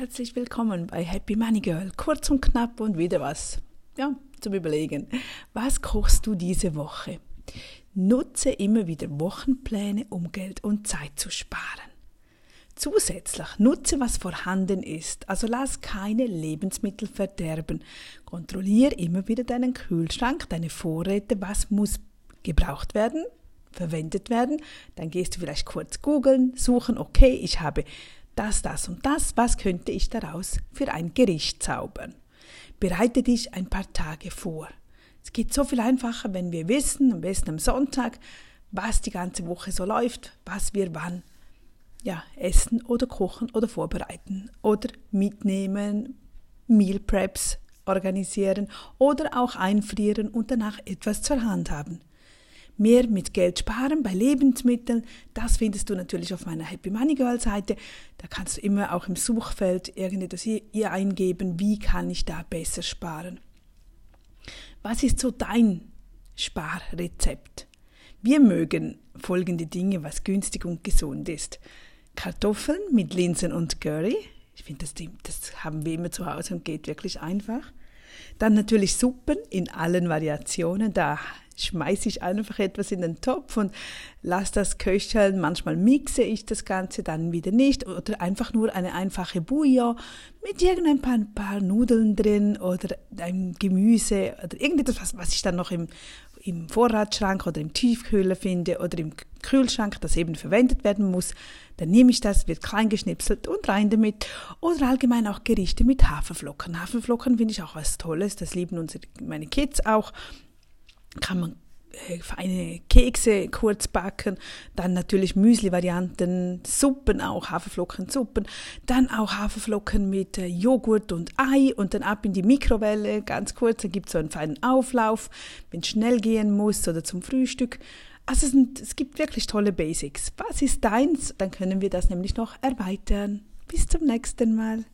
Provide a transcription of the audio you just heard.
Herzlich willkommen bei Happy Money Girl. Kurz und knapp und wieder was. Ja, zum Überlegen. Was kochst du diese Woche? Nutze immer wieder Wochenpläne, um Geld und Zeit zu sparen. Zusätzlich nutze, was vorhanden ist, also lass keine Lebensmittel verderben. Kontrolliere immer wieder deinen Kühlschrank, deine Vorräte, was muss gebraucht werden, verwendet werden. Dann gehst du vielleicht kurz googeln, suchen, okay, ich habe das, das und das, was könnte ich daraus für ein Gericht zaubern? Bereite dich ein paar Tage vor. Es geht so viel einfacher, wenn wir wissen, am besten am Sonntag, was die ganze Woche so läuft, was wir wann ja, essen oder kochen oder vorbereiten oder mitnehmen, Meal Preps organisieren oder auch einfrieren und danach etwas zur Hand haben mehr mit Geld sparen bei Lebensmitteln. Das findest du natürlich auf meiner Happy Money Girl Seite. Da kannst du immer auch im Suchfeld irgendetwas hier eingeben, wie kann ich da besser sparen. Was ist so dein Sparrezept? Wir mögen folgende Dinge, was günstig und gesund ist. Kartoffeln mit Linsen und Curry. Ich finde, das, das haben wir immer zu Hause und geht wirklich einfach. Dann natürlich Suppen in allen Variationen. Da schmeiße ich einfach etwas in den Topf und lasse das köcheln. Manchmal mixe ich das Ganze, dann wieder nicht. Oder einfach nur eine einfache Bouillon mit irgendein paar, paar Nudeln drin oder einem Gemüse oder irgendetwas, was, ich dann noch im, im Vorratsschrank oder im Tiefkühler finde oder im Kühlschrank, das eben verwendet werden muss. Dann nehme ich das, wird klein geschnipselt und rein damit. Oder allgemein auch Gerichte mit Haferflocken. Haferflocken finde ich auch was Tolles, das lieben unsere, meine Kids auch kann man äh, feine Kekse kurz backen, dann natürlich Müsli-Varianten, Suppen auch, Haferflockensuppen, dann auch Haferflocken mit äh, Joghurt und Ei und dann ab in die Mikrowelle, ganz kurz, da gibt es so einen feinen Auflauf, wenn es schnell gehen muss oder zum Frühstück. Also es, sind, es gibt wirklich tolle Basics. Was ist deins? Dann können wir das nämlich noch erweitern. Bis zum nächsten Mal.